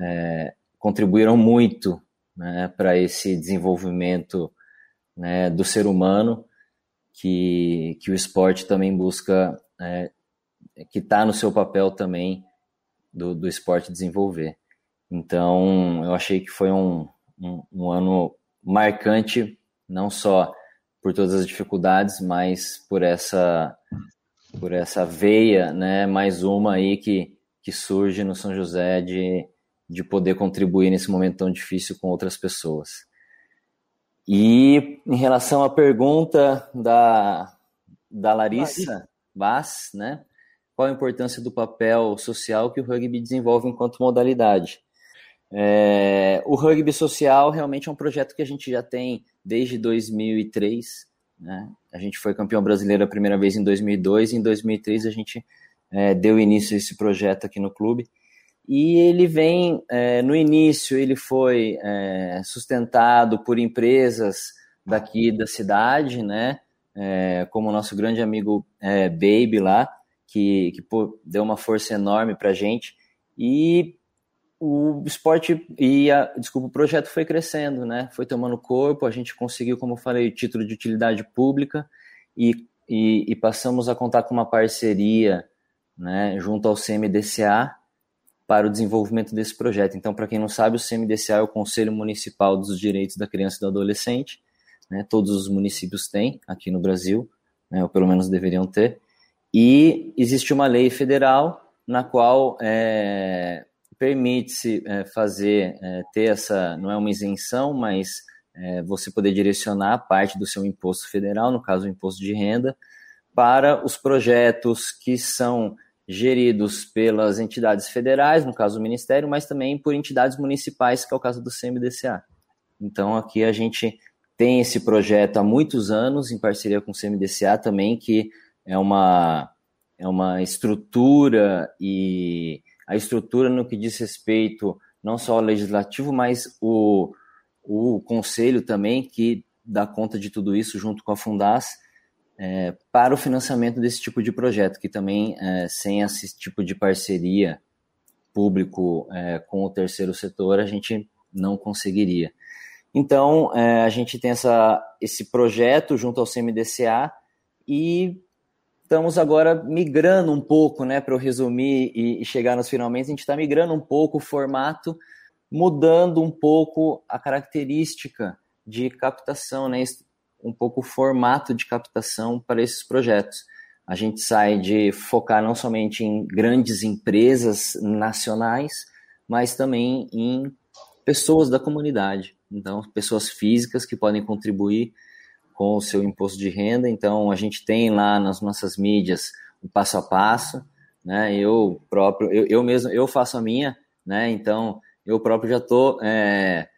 é, contribuíram muito né, para esse desenvolvimento né, do ser humano, que, que o esporte também busca é, que está no seu papel também do, do esporte desenvolver. Então, eu achei que foi um, um, um, ano marcante, não só por todas as dificuldades, mas por essa por essa veia, né, mais uma aí que, que surge no São José de, de poder contribuir nesse momento tão difícil com outras pessoas. E em relação à pergunta da, da Larissa Vaz, né, qual a importância do papel social que o rugby desenvolve enquanto modalidade. É, o rugby social realmente é um projeto que a gente já tem desde 2003. Né? A gente foi campeão brasileiro a primeira vez em 2002 e em 2003 a gente é, deu início a esse projeto aqui no clube. E ele vem, é, no início, ele foi é, sustentado por empresas daqui da cidade, né? É, como o nosso grande amigo é, Baby lá, que, que pô, deu uma força enorme para a gente. E o esporte e a, desculpa, o projeto foi crescendo, né? Foi tomando corpo, a gente conseguiu, como eu falei, título de utilidade pública e, e, e passamos a contar com uma parceria, né, junto ao CMDCA para o desenvolvimento desse projeto. Então, para quem não sabe, o CMDCA é o Conselho Municipal dos Direitos da Criança e do Adolescente. Né? Todos os municípios têm aqui no Brasil, né? ou pelo menos deveriam ter. E existe uma lei federal na qual é, permite-se é, fazer, é, ter essa, não é uma isenção, mas é, você poder direcionar parte do seu imposto federal, no caso o imposto de renda, para os projetos que são geridos pelas entidades federais, no caso o Ministério, mas também por entidades municipais, que é o caso do CMDCA. Então aqui a gente tem esse projeto há muitos anos, em parceria com o CMDCA também, que é uma, é uma estrutura e a estrutura no que diz respeito não só ao legislativo, mas o, o conselho também, que dá conta de tudo isso junto com a Fundas, é, para o financiamento desse tipo de projeto, que também, é, sem esse tipo de parceria público é, com o terceiro setor, a gente não conseguiria. Então, é, a gente tem essa, esse projeto junto ao CMDCA e estamos agora migrando um pouco, né, para eu resumir e, e, chegar nos finalmente, a gente está migrando um pouco o formato, mudando um pouco a característica de captação, né, um pouco o formato de captação para esses projetos. A gente sai de focar não somente em grandes empresas nacionais, mas também em pessoas da comunidade. Então, pessoas físicas que podem contribuir com o seu imposto de renda. Então, a gente tem lá nas nossas mídias o passo a passo, né? Eu próprio, eu, eu mesmo, eu faço a minha, né? Então, eu próprio já estou é,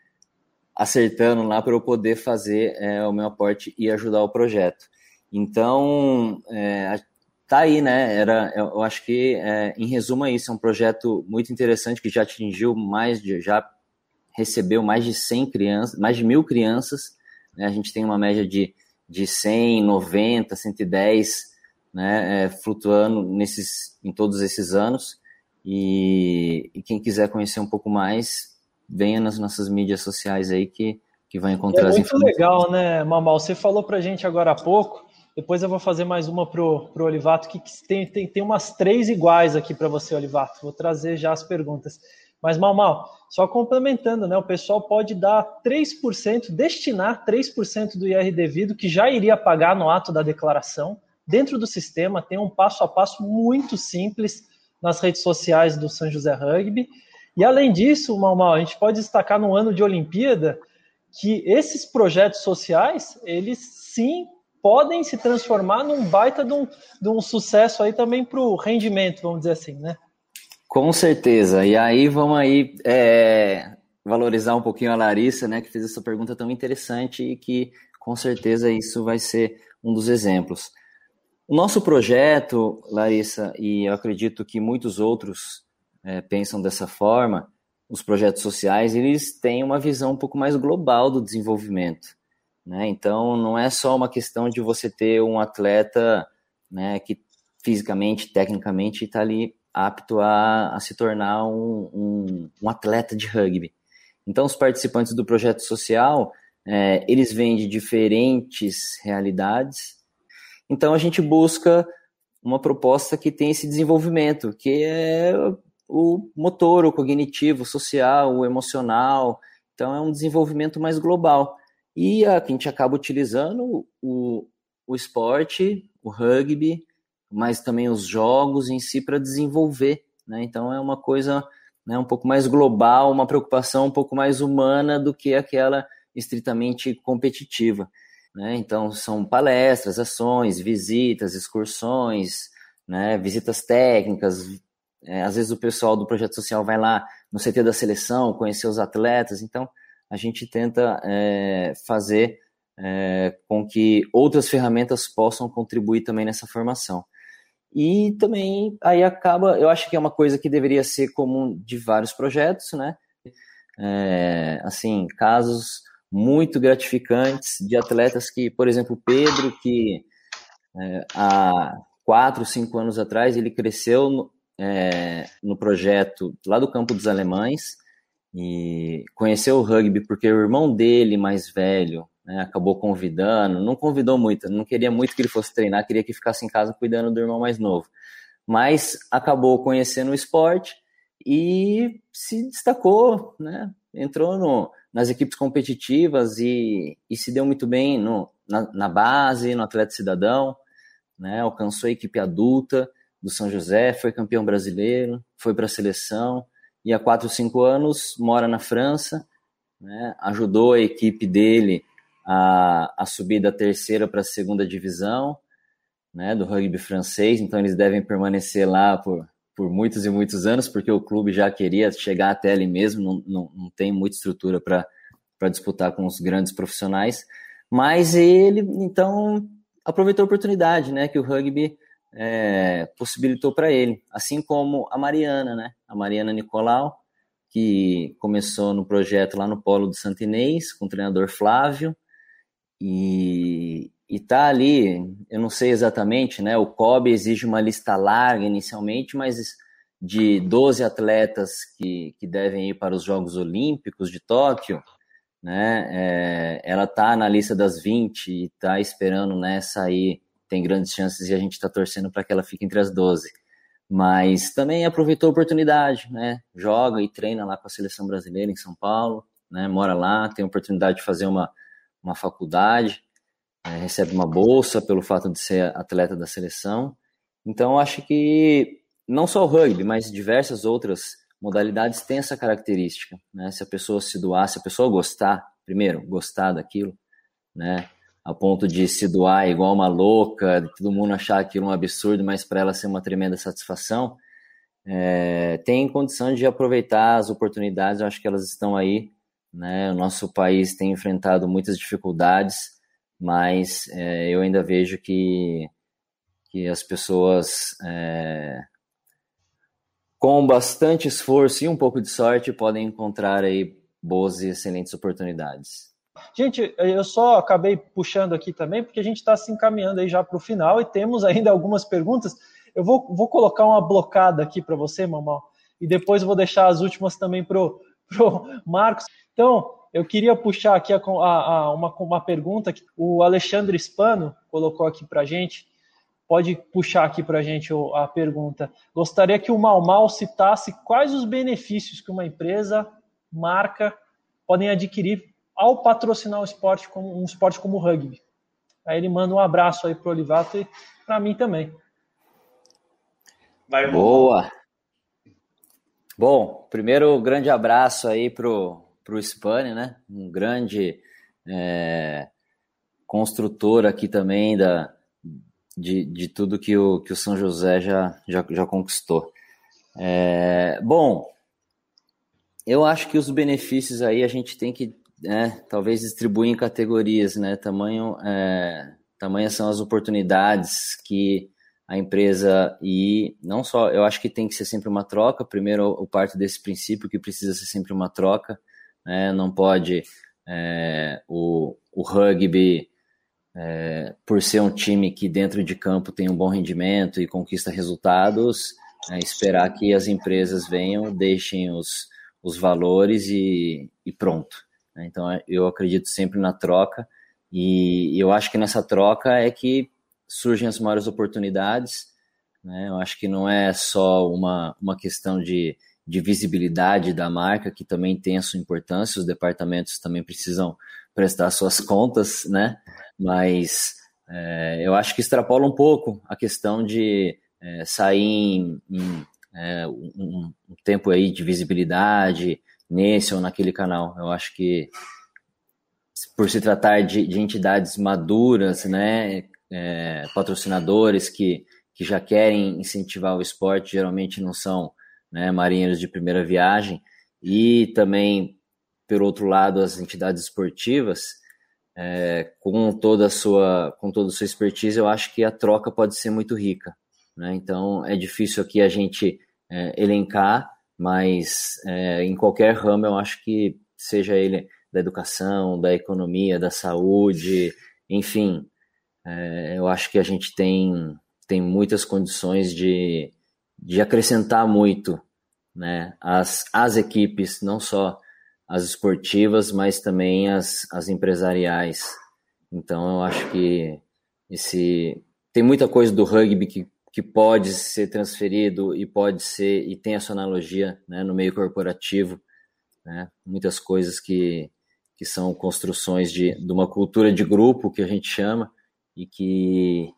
acertando lá para eu poder fazer é, o meu aporte e ajudar o projeto. Então, é, tá aí, né? Era, eu acho que, é, em resumo, é isso. É um projeto muito interessante que já atingiu mais de, já recebeu mais de 100 crianças, mais de mil crianças né? A gente tem uma média de, de 100, 90, 110 né, é, flutuando nesses, em todos esses anos. E, e, quem quiser conhecer um pouco mais, venha nas nossas mídias sociais aí que, que vai encontrar é as informações. muito legal, né, Mamal? Você falou para gente agora há pouco, depois eu vou fazer mais uma pro, pro Olivato, que, que tem, tem, tem umas três iguais aqui para você, Olivato. Vou trazer já as perguntas. Mas, mal, mal, só complementando, né? O pessoal pode dar 3%, destinar 3% do IR devido, que já iria pagar no ato da declaração. Dentro do sistema, tem um passo a passo muito simples nas redes sociais do São José Rugby. E além disso, mal, mal, a gente pode destacar no ano de Olimpíada que esses projetos sociais, eles sim podem se transformar num baita de um, de um sucesso aí também para o rendimento, vamos dizer assim, né? Com certeza. E aí vamos aí é, valorizar um pouquinho a Larissa, né, que fez essa pergunta tão interessante e que com certeza isso vai ser um dos exemplos. O nosso projeto, Larissa, e eu acredito que muitos outros é, pensam dessa forma, os projetos sociais, eles têm uma visão um pouco mais global do desenvolvimento. Né? Então, não é só uma questão de você ter um atleta né, que fisicamente, tecnicamente, está ali apto a, a se tornar um, um, um, atleta de rugby. Então, os participantes do projeto social, é, eles vêm de diferentes realidades. Então, a gente busca uma proposta que tem esse desenvolvimento, que é o motor, o cognitivo, o social, o emocional. Então, é um desenvolvimento mais global. E a, a gente acaba utilizando o, o esporte, o rugby, mas também os jogos em si para desenvolver. Né? Então é uma coisa né, um pouco mais global, uma preocupação um pouco mais humana do que aquela estritamente competitiva. Né? Então são palestras, ações, visitas, excursões, né, visitas técnicas. É, às vezes o pessoal do projeto social vai lá no CT da seleção conhecer os atletas. Então a gente tenta é, fazer é, com que outras ferramentas possam contribuir também nessa formação. E também aí acaba, eu acho que é uma coisa que deveria ser comum de vários projetos, né? É, assim, casos muito gratificantes de atletas que, por exemplo, Pedro, que é, há quatro, cinco anos atrás, ele cresceu no, é, no projeto lá do Campo dos Alemães e conheceu o rugby porque o irmão dele, mais velho, né, acabou convidando, não convidou muito, não queria muito que ele fosse treinar, queria que ficasse em casa cuidando do irmão mais novo. Mas acabou conhecendo o esporte e se destacou, né? Entrou no, nas equipes competitivas e, e se deu muito bem no, na, na base, no Atleta Cidadão, né? Alcançou a equipe adulta do São José, foi campeão brasileiro, foi para a seleção e há quatro, cinco anos mora na França, né? Ajudou a equipe dele a, a subir da terceira para a segunda divisão né, do rugby francês, então eles devem permanecer lá por, por muitos e muitos anos, porque o clube já queria chegar até ali mesmo, não, não, não tem muita estrutura para disputar com os grandes profissionais, mas ele, então, aproveitou a oportunidade né, que o rugby é, possibilitou para ele, assim como a Mariana, né, a Mariana Nicolau, que começou no projeto lá no Polo do Santinês, com o treinador Flávio, e, está ali, eu não sei exatamente, né? O COB exige uma lista larga inicialmente, mas de 12 atletas que, que devem ir para os Jogos Olímpicos de Tóquio, né? É, ela está na lista das 20 e está esperando né, sair. Tem grandes chances e a gente está torcendo para que ela fique entre as 12. Mas também aproveitou a oportunidade, né? Joga e treina lá com a seleção brasileira em São Paulo, né? Mora lá, tem a oportunidade de fazer uma uma faculdade, é, recebe uma bolsa pelo fato de ser atleta da seleção. Então, acho que não só o rugby, mas diversas outras modalidades têm essa característica. Né? Se a pessoa se doar, se a pessoa gostar, primeiro, gostar daquilo, né? a ponto de se doar igual uma louca, todo mundo achar aquilo um absurdo, mas para ela ser uma tremenda satisfação, é, tem condição de aproveitar as oportunidades, eu acho que elas estão aí né? O nosso país tem enfrentado muitas dificuldades, mas é, eu ainda vejo que, que as pessoas, é, com bastante esforço e um pouco de sorte, podem encontrar aí boas e excelentes oportunidades. Gente, eu só acabei puxando aqui também, porque a gente está se encaminhando aí já para o final e temos ainda algumas perguntas. Eu vou, vou colocar uma blocada aqui para você, Mamão, e depois vou deixar as últimas também para o Marcos. Então, eu queria puxar aqui a, a, uma, uma pergunta que o Alexandre Spano colocou aqui para a gente. Pode puxar aqui para a gente a pergunta. Gostaria que o Mal Mal citasse quais os benefícios que uma empresa, marca, podem adquirir ao patrocinar o esporte como um esporte como o rugby. Aí ele manda um abraço aí para o Olivato e para mim também. Vai, Boa! Bom, primeiro grande abraço aí pro para o Spani, né? Um grande é, construtor aqui também da, de, de tudo que o, que o São José já, já, já conquistou. É, bom, eu acho que os benefícios aí a gente tem que né, talvez distribuir em categorias, né? Tamanho, é, tamanhas são as oportunidades que a empresa e não só, eu acho que tem que ser sempre uma troca. Primeiro, eu parto desse princípio que precisa ser sempre uma troca né? não pode é, o, o rugby, é, por ser um time que dentro de campo tem um bom rendimento e conquista resultados, é, esperar que as empresas venham, deixem os, os valores e, e pronto. Né? Então eu acredito sempre na troca e eu acho que nessa troca é que surgem as maiores oportunidades. Né? Eu acho que não é só uma, uma questão de de visibilidade da marca, que também tem a sua importância, os departamentos também precisam prestar suas contas, né? Mas é, eu acho que extrapola um pouco a questão de é, sair em, em é, um, um, tempo aí de visibilidade nesse ou naquele canal. Eu acho que por se tratar de, de entidades maduras, né, é, patrocinadores que, que já querem incentivar o esporte, geralmente não são né, marinheiros de primeira viagem, e também, por outro lado, as entidades esportivas, é, com toda a sua com toda a sua expertise, eu acho que a troca pode ser muito rica. Né? Então, é difícil aqui a gente é, elencar, mas é, em qualquer ramo, eu acho que seja ele da educação, da economia, da saúde, enfim, é, eu acho que a gente tem, tem muitas condições de, de acrescentar muito né, as, as equipes, não só as esportivas, mas também as, as empresariais. Então eu acho que esse tem muita coisa do rugby que, que pode ser transferido e pode ser e tem a sua analogia né, no meio corporativo, né, muitas coisas que, que são construções de, de uma cultura de grupo que a gente chama e que,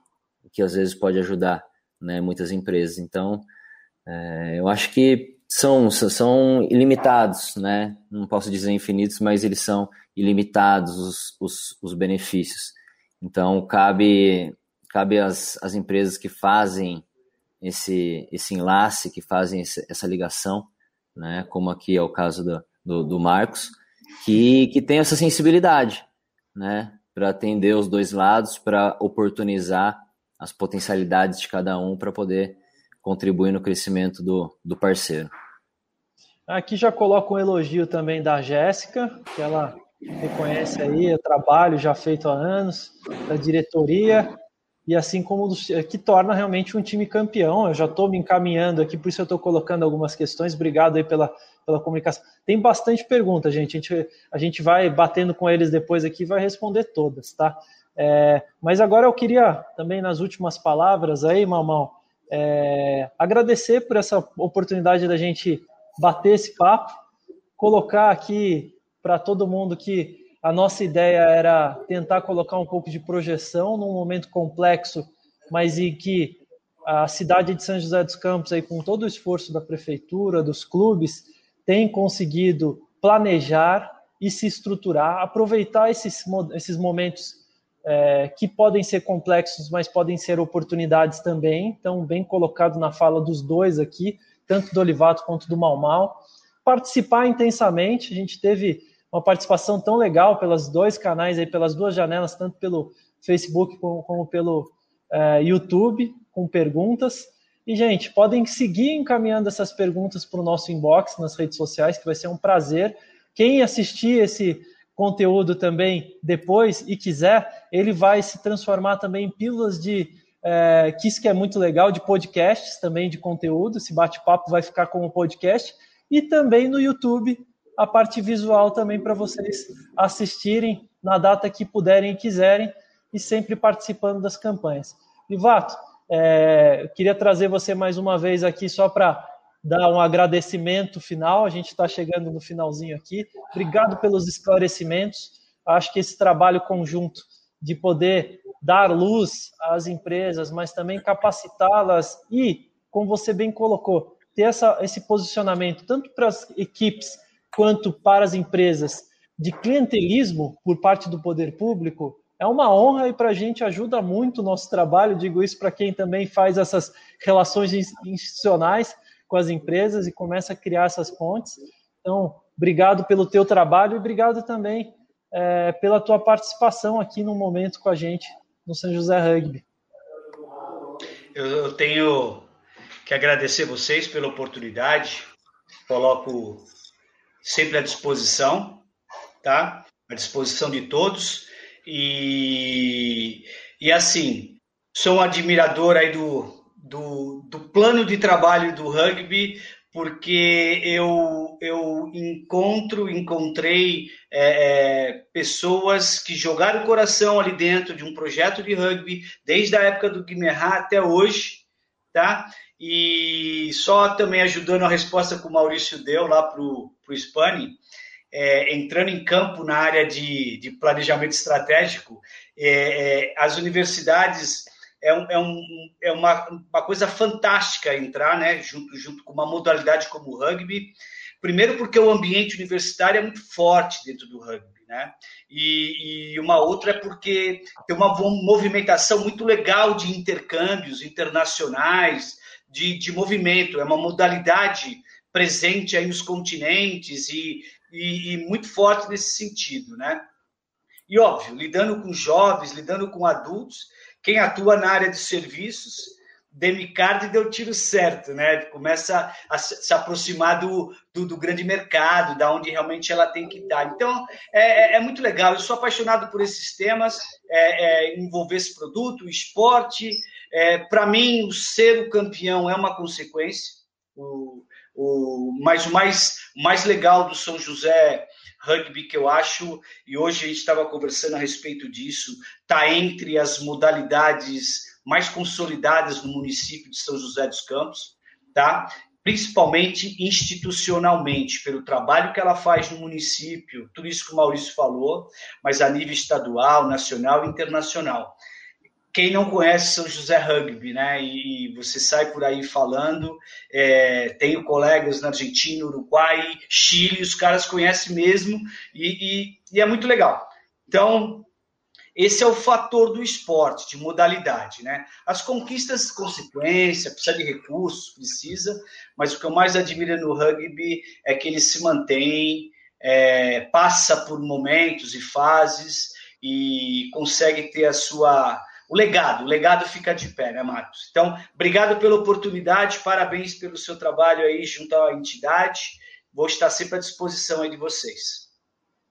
que às vezes pode ajudar né, muitas empresas. Então é, eu acho que são, são ilimitados, né? Não posso dizer infinitos, mas eles são ilimitados os, os, os benefícios. Então, cabe, cabe às, empresas que fazem esse, esse enlace, que fazem essa ligação, né? Como aqui é o caso do, do, do Marcos, que, que tem essa sensibilidade, né? Para atender os dois lados, para oportunizar as potencialidades de cada um para poder contribuir no crescimento do, do parceiro. Aqui já coloco um elogio também da Jéssica, que ela reconhece aí o trabalho já feito há anos, da diretoria, e assim como que torna realmente um time campeão. Eu já estou me encaminhando aqui, por isso eu estou colocando algumas questões. Obrigado aí pela, pela comunicação. Tem bastante pergunta, gente. A, gente. a gente vai batendo com eles depois aqui e vai responder todas, tá? É, mas agora eu queria também, nas últimas palavras aí, Mamão, é, agradecer por essa oportunidade da gente bater esse papo, colocar aqui para todo mundo que a nossa ideia era tentar colocar um pouco de projeção num momento complexo, mas em que a cidade de São José dos Campos, aí, com todo o esforço da prefeitura, dos clubes, tem conseguido planejar e se estruturar, aproveitar esses, esses momentos é, que podem ser complexos, mas podem ser oportunidades também. Então, bem colocado na fala dos dois aqui, tanto do Olivato quanto do Mal Mal. Participar intensamente, a gente teve uma participação tão legal pelos dois canais, aí, pelas duas janelas, tanto pelo Facebook como, como pelo é, YouTube, com perguntas. E, gente, podem seguir encaminhando essas perguntas para o nosso inbox nas redes sociais, que vai ser um prazer. Quem assistir esse conteúdo também depois e quiser, ele vai se transformar também em pílulas de é, que isso que é muito legal de podcasts também de conteúdo. Esse bate-papo vai ficar como podcast e também no YouTube a parte visual também para vocês assistirem na data que puderem e quiserem e sempre participando das campanhas. Livato, é, queria trazer você mais uma vez aqui só para dar um agradecimento final. A gente está chegando no finalzinho aqui. Obrigado pelos esclarecimentos. Acho que esse trabalho conjunto de poder dar luz às empresas, mas também capacitá-las e, como você bem colocou, ter essa, esse posicionamento tanto para as equipes quanto para as empresas de clientelismo por parte do poder público é uma honra e para a gente ajuda muito o nosso trabalho. Digo isso para quem também faz essas relações institucionais com as empresas e começa a criar essas pontes. Então, obrigado pelo teu trabalho e obrigado também é, pela tua participação aqui no momento com a gente no São José Rugby. Eu tenho que agradecer vocês pela oportunidade. Coloco sempre à disposição, tá? À disposição de todos. E, e assim, sou um admirador aí do, do, do plano de trabalho do rugby, porque eu, eu encontro, encontrei é, é, pessoas que jogaram o coração ali dentro de um projeto de rugby, desde a época do Guimerá até hoje, tá? E só também ajudando a resposta que o Maurício deu lá para o Spani, é, entrando em campo na área de, de planejamento estratégico, é, é, as universidades é, um, é, um, é uma, uma, coisa fantástica entrar, né, junto, junto com uma modalidade como o rugby. Primeiro, porque o ambiente universitário é muito forte dentro do rugby, né? E, e uma outra é porque tem uma movimentação muito legal de intercâmbios internacionais, de, de movimento, é uma modalidade presente aí nos continentes e, e, e muito forte nesse sentido, né? E óbvio, lidando com jovens, lidando com adultos, quem atua na área de serviços, Demicard deu tiro certo, né? Começa a se aproximar do, do, do, grande mercado, da onde realmente ela tem que estar. Então, é, é, é muito legal. Eu sou apaixonado por esses temas, é, é, envolver esse produto, o esporte. É, Para mim, o ser o campeão é uma consequência. O, o, mas o mais, mais legal do São José Rugby que eu acho, e hoje a gente estava conversando a respeito disso, está entre as modalidades mais consolidadas no município de São José dos Campos, tá? principalmente institucionalmente, pelo trabalho que ela faz no município, tudo isso que o Maurício falou, mas a nível estadual, nacional e internacional quem não conhece São José Rugby, né? E você sai por aí falando, é, tenho colegas na Argentina, Uruguai, Chile, os caras conhecem mesmo e, e, e, é muito legal. Então, esse é o fator do esporte, de modalidade, né? As conquistas, consequência, precisa de recursos, precisa, mas o que eu mais admiro no rugby é que ele se mantém, é, passa por momentos e fases e consegue ter a sua o legado, o legado fica de pé, né, Marcos? Então, obrigado pela oportunidade, parabéns pelo seu trabalho aí junto à entidade. Vou estar sempre à disposição aí de vocês.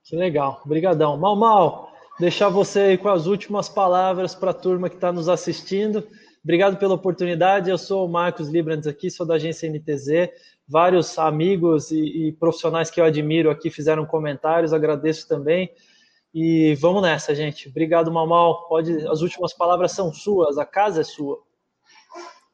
Que legal, obrigadão. Mal, mal, deixar você aí com as últimas palavras para a turma que está nos assistindo. Obrigado pela oportunidade. Eu sou o Marcos Librans aqui, sou da agência NTZ. Vários amigos e, e profissionais que eu admiro aqui fizeram comentários, agradeço também. E vamos nessa, gente. Obrigado, Mamal. Pode, as últimas palavras são suas, a casa é sua.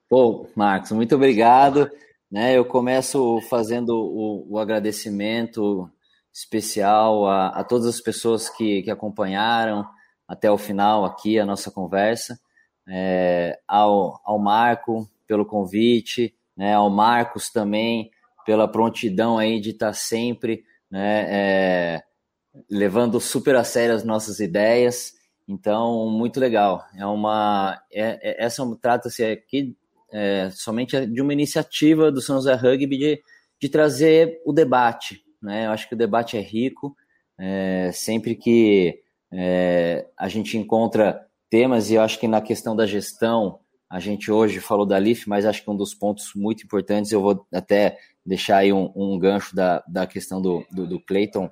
Pô, Marcos, muito obrigado. Né, eu começo fazendo o, o agradecimento especial a, a, todas as pessoas que, que acompanharam até o final aqui a nossa conversa, é, ao, ao Marco pelo convite, né, ao Marcos também pela prontidão aí de estar sempre né, é, levando super a sério as nossas ideias. Então, muito legal. É uma, é, é, essa trata-se aqui é, somente de uma iniciativa do São José Rugby de, de trazer o debate. Né? Eu acho que o debate é rico. É, sempre que é, a gente encontra temas, e eu acho que na questão da gestão, a gente hoje falou da LIF, mas acho que um dos pontos muito importantes, eu vou até deixar aí um, um gancho da, da questão do, do, do Clayton,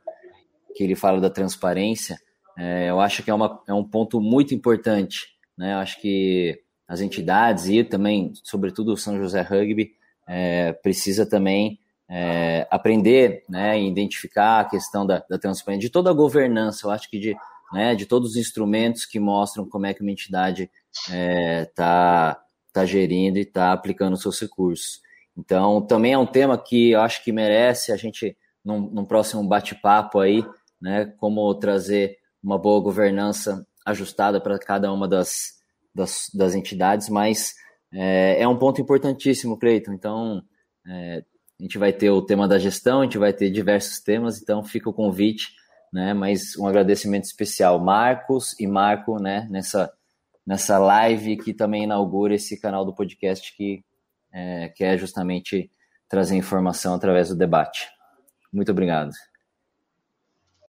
que ele fala da transparência, é, eu acho que é, uma, é um ponto muito importante. Né? Eu acho que as entidades e também, sobretudo o São José Rugby, é, precisa também é, aprender, né, identificar a questão da, da transparência, de toda a governança, eu acho que de, né, de todos os instrumentos que mostram como é que uma entidade está é, tá, tá gerindo e está aplicando seus recursos. Então, também é um tema que eu acho que merece a gente, num, num próximo bate-papo aí, né, como trazer uma boa governança ajustada para cada uma das, das, das entidades, mas é, é, um ponto importantíssimo, Cleiton. Então, é, a gente vai ter o tema da gestão, a gente vai ter diversos temas, então fica o convite, né? Mas um agradecimento especial, Marcos e Marco, né? Nessa, nessa live que também inaugura esse canal do podcast que é, quer justamente trazer informação através do debate. Muito obrigado.